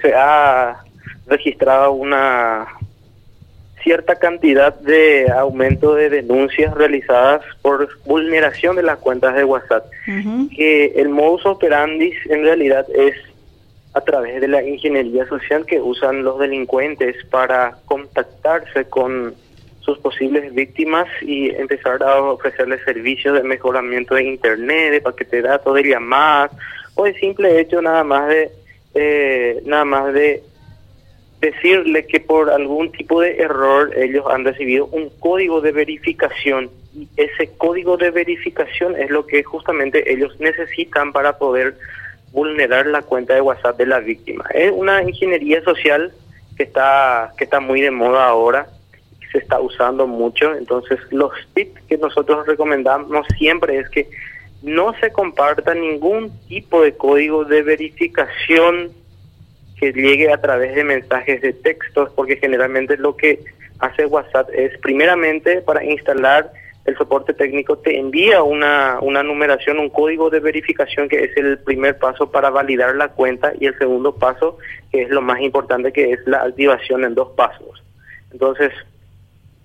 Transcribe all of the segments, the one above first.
se ha registrado una cierta cantidad de aumento de denuncias realizadas por vulneración de las cuentas de WhatsApp. Que el modus operandi en realidad es a través de la ingeniería social que usan los delincuentes para contactarse con sus posibles víctimas y empezar a ofrecerles servicios de mejoramiento de internet, de paquete de datos, de llamadas o el simple hecho nada más de eh, nada más de decirle que por algún tipo de error ellos han recibido un código de verificación y ese código de verificación es lo que justamente ellos necesitan para poder vulnerar la cuenta de WhatsApp de la víctima. Es una ingeniería social que está que está muy de moda ahora, se está usando mucho, entonces los tips que nosotros recomendamos siempre es que no se comparta ningún tipo de código de verificación que llegue a través de mensajes de textos, porque generalmente lo que hace WhatsApp es primeramente para instalar el soporte técnico te envía una, una numeración, un código de verificación que es el primer paso para validar la cuenta y el segundo paso que es lo más importante que es la activación en dos pasos. Entonces,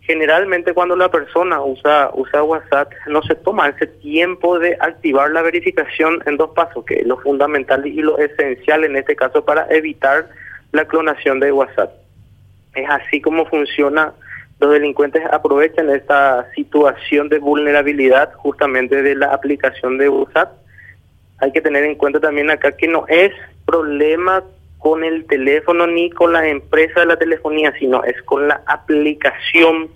generalmente cuando la persona usa, usa WhatsApp no se toma ese tiempo de activar la verificación en dos pasos, que es lo fundamental y lo esencial en este caso para evitar la clonación de WhatsApp. Es así como funciona. Los delincuentes aprovechan esta situación de vulnerabilidad justamente de la aplicación de WhatsApp. Hay que tener en cuenta también acá que no es problema con el teléfono ni con la empresa de la telefonía, sino es con la aplicación,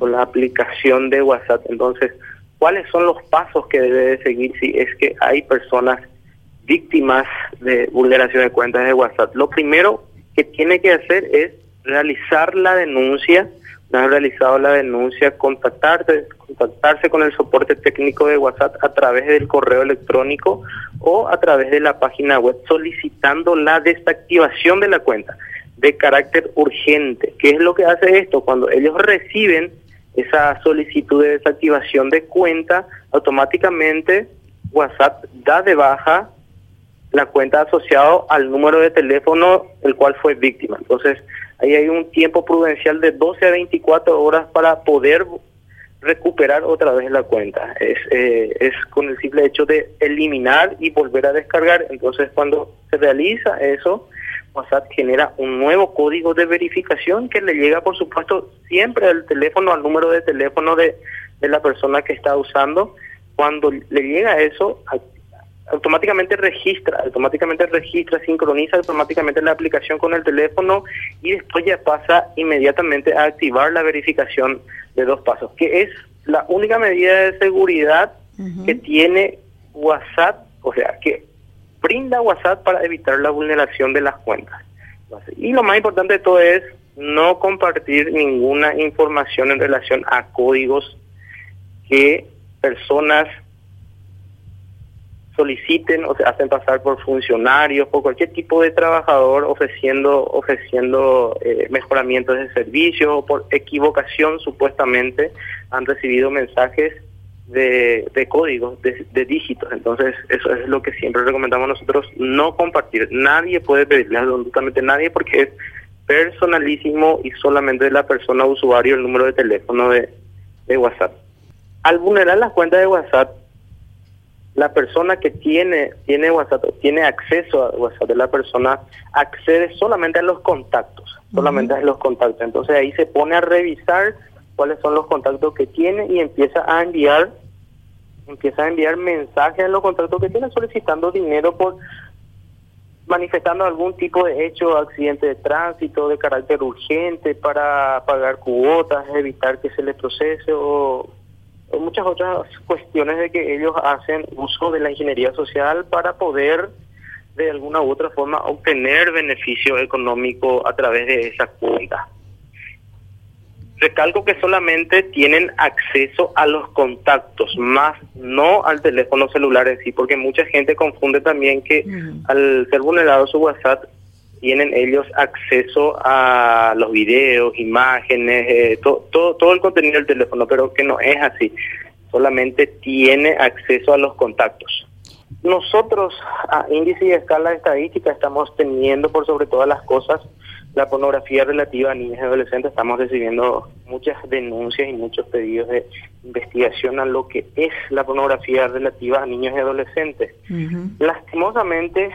con la aplicación de WhatsApp. Entonces, ¿cuáles son los pasos que debe seguir si es que hay personas víctimas de vulneración de cuentas de WhatsApp? Lo primero que tiene que hacer es realizar la denuncia no ha realizado la denuncia, contactarse, contactarse con el soporte técnico de WhatsApp a través del correo electrónico o a través de la página web solicitando la desactivación de la cuenta de carácter urgente. ¿Qué es lo que hace esto? Cuando ellos reciben esa solicitud de desactivación de cuenta, automáticamente WhatsApp da de baja la cuenta asociado al número de teléfono el cual fue víctima. Entonces, Ahí hay un tiempo prudencial de 12 a 24 horas para poder recuperar otra vez la cuenta. Es, eh, es con el simple hecho de eliminar y volver a descargar. Entonces, cuando se realiza eso, WhatsApp genera un nuevo código de verificación que le llega, por supuesto, siempre al teléfono, al número de teléfono de, de la persona que está usando. Cuando le llega eso, automáticamente registra, automáticamente registra, sincroniza automáticamente la aplicación con el teléfono y después ya pasa inmediatamente a activar la verificación de dos pasos, que es la única medida de seguridad que tiene WhatsApp, o sea, que brinda WhatsApp para evitar la vulneración de las cuentas. Y lo más importante de todo es no compartir ninguna información en relación a códigos que personas soliciten o se hacen pasar por funcionarios, por cualquier tipo de trabajador ofreciendo ofreciendo eh, mejoramientos de servicio o por equivocación supuestamente han recibido mensajes de, de códigos, de, dígitos. Entonces, eso es lo que siempre recomendamos nosotros, no compartir. Nadie puede pedirle absolutamente nadie porque es personalísimo y solamente de la persona usuario el número de teléfono de, de WhatsApp. Al vulnerar las cuentas de WhatsApp, la persona que tiene tiene WhatsApp tiene acceso a WhatsApp la persona accede solamente a los contactos solamente a los contactos. Entonces ahí se pone a revisar cuáles son los contactos que tiene y empieza a enviar empieza a enviar mensajes a los contactos que tiene solicitando dinero por manifestando algún tipo de hecho accidente de tránsito de carácter urgente para pagar cuotas evitar que se le procese o muchas otras cuestiones de que ellos hacen uso de la ingeniería social para poder de alguna u otra forma obtener beneficio económico a través de esa cuenta. Recalco que solamente tienen acceso a los contactos, más no al teléfono celular en sí, porque mucha gente confunde también que al ser vulnerado su WhatsApp tienen ellos acceso a los videos, imágenes, eh, todo, todo el contenido del teléfono, pero que no es así. Solamente tiene acceso a los contactos. nosotros, a índice y escala estadística, estamos teniendo por sobre todas las cosas la pornografía relativa a niños y adolescentes. Estamos recibiendo muchas denuncias y muchos pedidos de investigación a lo que es la pornografía relativa a niños y adolescentes. Lastimosamente,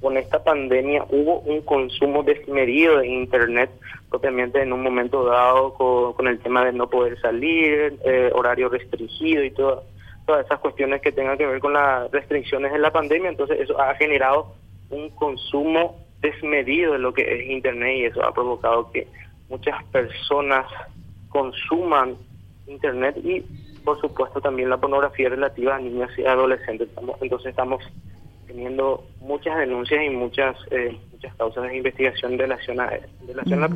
con esta pandemia hubo un consumo desmedido de Internet, propiamente en un momento dado con, el tema de no poder salir, eh, horario restringido y todo todas esas cuestiones que tengan que ver con las restricciones de la pandemia, entonces eso ha generado un consumo desmedido de lo que es Internet y eso ha provocado que muchas personas consuman Internet y por supuesto también la pornografía relativa a niños y adolescentes. entonces estamos teniendo muchas denuncias y muchas eh, muchas causas de investigación a,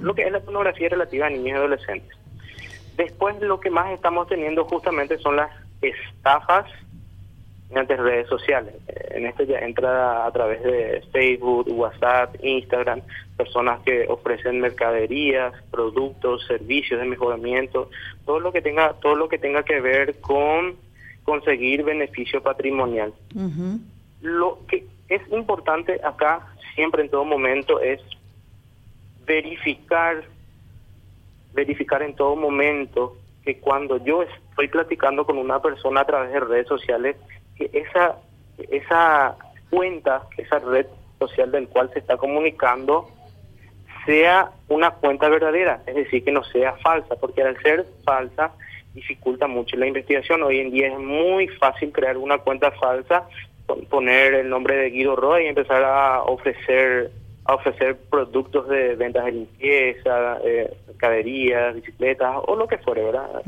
lo que es la pornografía relativa a niños y adolescentes. Después lo que más estamos teniendo justamente son las estafas mediante redes sociales. En esto ya entra a través de Facebook, WhatsApp, Instagram, personas que ofrecen mercaderías, productos, servicios de mejoramiento, todo lo que tenga, todo lo que tenga que ver con conseguir beneficio patrimonial. Lo que es importante acá siempre en todo momento es verificar verificar en todo momento que cuando yo estoy platicando con una persona a través de redes sociales, que esa, esa cuenta, esa red social del cual se está comunicando, sea una cuenta verdadera, es decir, que no sea falsa, porque al ser falsa dificulta mucho la investigación. Hoy en día es muy fácil crear una cuenta falsa, poner el nombre de Guido Roy y empezar a ofrecer a ofrecer productos de ventas de limpieza, eh, mercaderías, bicicletas o lo que fuere, ¿verdad?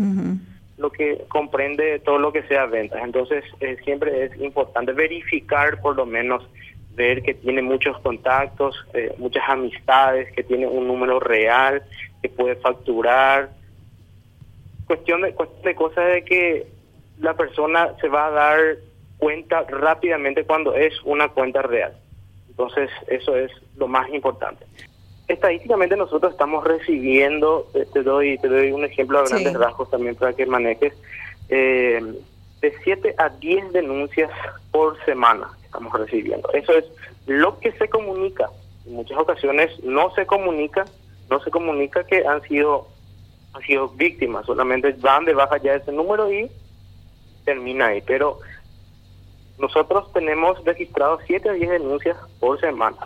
Lo que comprende todo lo que sea ventas. Entonces, eh, siempre es importante verificar, por lo menos, ver que tiene muchos contactos, eh, muchas amistades, que tiene un número real, que puede facturar. Cuestión de, cuestión de cosas de que la persona se va a dar cuenta rápidamente cuando es una cuenta real. Entonces, eso es lo más importante. Estadísticamente nosotros estamos recibiendo, eh, te doy, te doy un ejemplo a grandes rasgos también para que manejes, eh, de 7 a 10 denuncias por semana estamos recibiendo. Eso es lo que se comunica. En muchas ocasiones no se comunica, no se comunica que han sido, han sido víctimas, solamente van de baja ya ese número y termina ahí. Pero nosotros tenemos registrados 7 a 10 denuncias por semana.